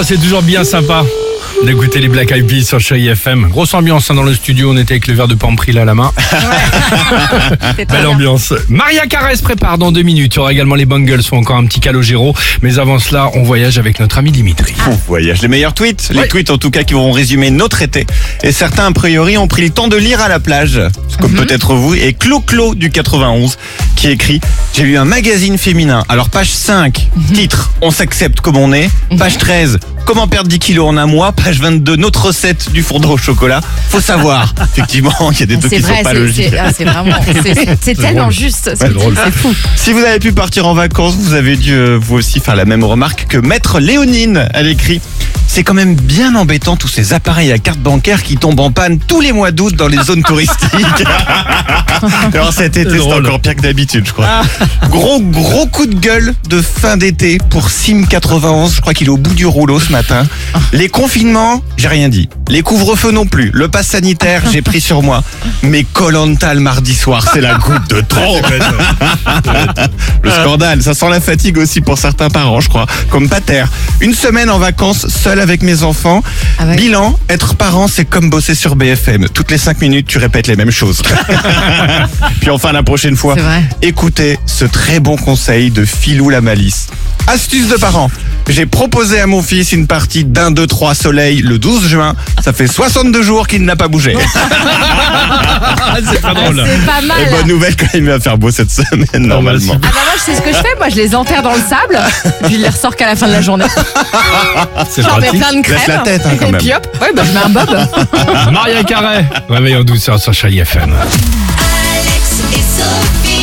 Ah, c'est toujours bien sympa d'écouter les Black Eyed Peas sur Chérie FM. Grosse ambiance hein, dans le studio, on était avec le verre de Pampri là à la main. Belle ambiance. Maria Carré se prépare dans deux minutes. Il y aura également les Bungles ou encore un petit calogero. Mais avant cela, on voyage avec notre ami Dimitri. On voyage les meilleurs tweets, les tweets en tout cas qui vont résumer notre été. Et certains a priori ont pris le temps de lire à la plage, comme peut-être vous. Et Clo-Clo du 91 qui écrit J'ai lu un magazine féminin. Alors page 5, titre On s'accepte comme on est. Page 13, Comment perdre 10 kilos en un mois. Page 22, notre recette du fourneau au chocolat. Faut savoir, effectivement, il y a des trucs qui sont pas logiques. c'est ah, vraiment, tellement juste. C'est drôle. c'est fou. Si vous avez pu partir en vacances, vous avez dû euh, vous aussi faire la même remarque que Maître Léonine. Elle écrit C'est quand même bien embêtant tous ces appareils à carte bancaire qui tombent en panne tous les mois d'août dans les zones touristiques. Alors cet été, C'est encore pire que d'habitude, je crois. Gros, gros coup de gueule de fin d'été pour Sim91. Je crois qu'il est au bout du rouleau ce matin. Les confinements, j'ai rien dit. Les couvre-feux non plus. Le pass sanitaire, j'ai pris sur moi. Mais Colanta le mardi soir, c'est la goutte de trop. Le scandale, ça sent la fatigue aussi pour certains parents, je crois, comme Pater. Une semaine en vacances, seul avec mes enfants. Ah ouais. Bilan, être parent, c'est comme bosser sur BFM. Toutes les cinq minutes, tu répètes les mêmes choses. Puis enfin, la prochaine fois, écoutez ce très bon conseil de Philou la Malice. Astuce de parents. J'ai proposé à mon fils une partie d'un, deux, trois soleil le 12 juin. Ça fait 62 jours qu'il n'a pas bougé. C'est pas drôle. C'est pas mal. Et bonne nouvelle quand il va faire beau cette semaine, normalement. Ah bah moi je sais ce que je fais, moi je les enterre dans le sable, puis je les ressors qu'à la fin de la journée. C'est J'en mets plein de crème. Laisse la tête, hein, quand et même. puis hop, ouais, bah, je mets un bob. Maria Carré, réveil en douceur sur Chérie FM. Alex et Sophie.